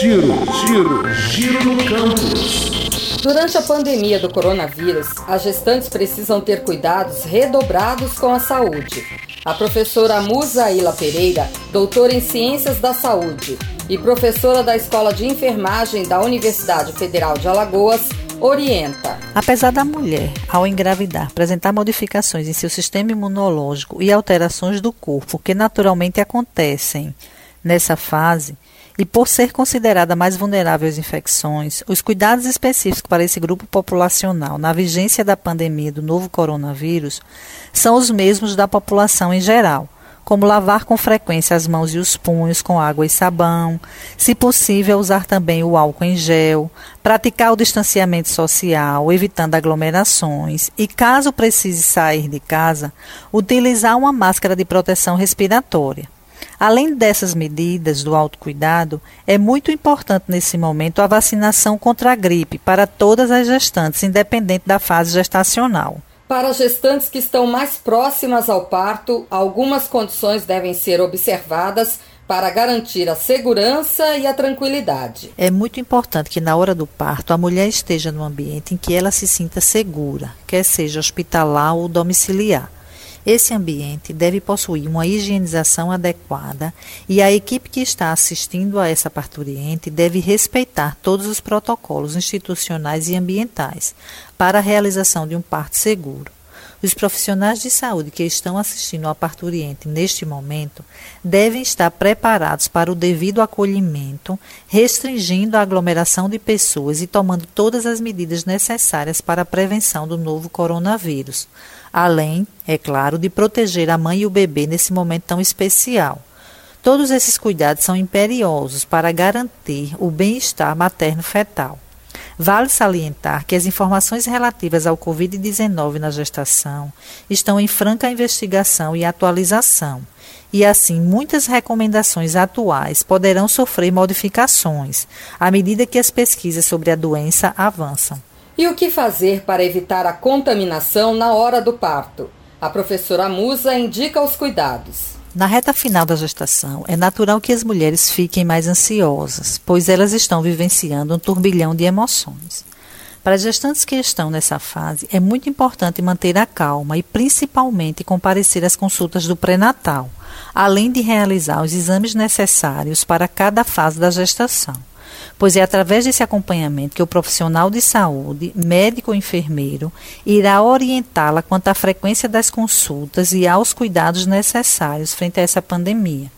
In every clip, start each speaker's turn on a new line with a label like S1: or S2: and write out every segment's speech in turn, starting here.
S1: Giro, giro, giro no campus.
S2: Durante a pandemia do coronavírus, as gestantes precisam ter cuidados redobrados com a saúde. A professora Musaíla Pereira, doutora em Ciências da Saúde e professora da Escola de Enfermagem da Universidade Federal de Alagoas, orienta.
S3: Apesar da mulher, ao engravidar, apresentar modificações em seu sistema imunológico e alterações do corpo que naturalmente acontecem nessa fase, e por ser considerada mais vulnerável às infecções, os cuidados específicos para esse grupo populacional na vigência da pandemia do novo coronavírus são os mesmos da população em geral, como lavar com frequência as mãos e os punhos com água e sabão, se possível usar também o álcool em gel, praticar o distanciamento social, evitando aglomerações e, caso precise sair de casa, utilizar uma máscara de proteção respiratória. Além dessas medidas do autocuidado, é muito importante nesse momento a vacinação contra a gripe para todas as gestantes, independente da fase gestacional.
S2: Para gestantes que estão mais próximas ao parto, algumas condições devem ser observadas para garantir a segurança e a tranquilidade.
S3: É muito importante que na hora do parto a mulher esteja num ambiente em que ela se sinta segura, quer seja hospitalar ou domiciliar. Esse ambiente deve possuir uma higienização adequada e a equipe que está assistindo a essa parturiente deve respeitar todos os protocolos institucionais e ambientais para a realização de um parto seguro. Os profissionais de saúde que estão assistindo ao parturiente neste momento devem estar preparados para o devido acolhimento, restringindo a aglomeração de pessoas e tomando todas as medidas necessárias para a prevenção do novo coronavírus além, é claro, de proteger a mãe e o bebê nesse momento tão especial. Todos esses cuidados são imperiosos para garantir o bem-estar materno-fetal. Vale salientar que as informações relativas ao Covid-19 na gestação estão em franca investigação e atualização, e assim muitas recomendações atuais poderão sofrer modificações à medida que as pesquisas sobre a doença avançam.
S2: E o que fazer para evitar a contaminação na hora do parto? A professora Musa indica os cuidados.
S3: Na reta final da gestação, é natural que as mulheres fiquem mais ansiosas, pois elas estão vivenciando um turbilhão de emoções. Para gestantes que estão nessa fase, é muito importante manter a calma e, principalmente, comparecer às consultas do pré-natal, além de realizar os exames necessários para cada fase da gestação pois é através desse acompanhamento que o profissional de saúde, médico ou enfermeiro, irá orientá-la quanto à frequência das consultas e aos cuidados necessários frente a essa pandemia.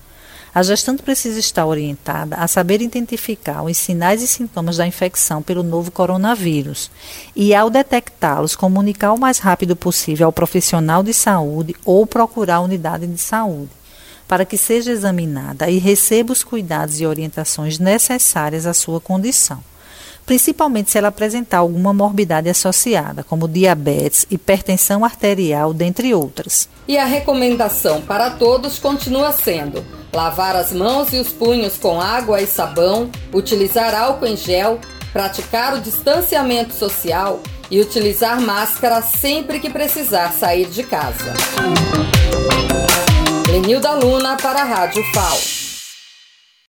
S3: A gestante precisa estar orientada a saber identificar os sinais e sintomas da infecção pelo novo coronavírus e, ao detectá-los, comunicar o mais rápido possível ao profissional de saúde ou procurar a unidade de saúde para que seja examinada e receba os cuidados e orientações necessárias à sua condição, principalmente se ela apresentar alguma morbidade associada, como diabetes, hipertensão arterial, dentre outras.
S2: E a recomendação para todos continua sendo: lavar as mãos e os punhos com água e sabão, utilizar álcool em gel, praticar o distanciamento social e utilizar máscara sempre que precisar sair de casa. Lenilda Luna para a Rádio FAO.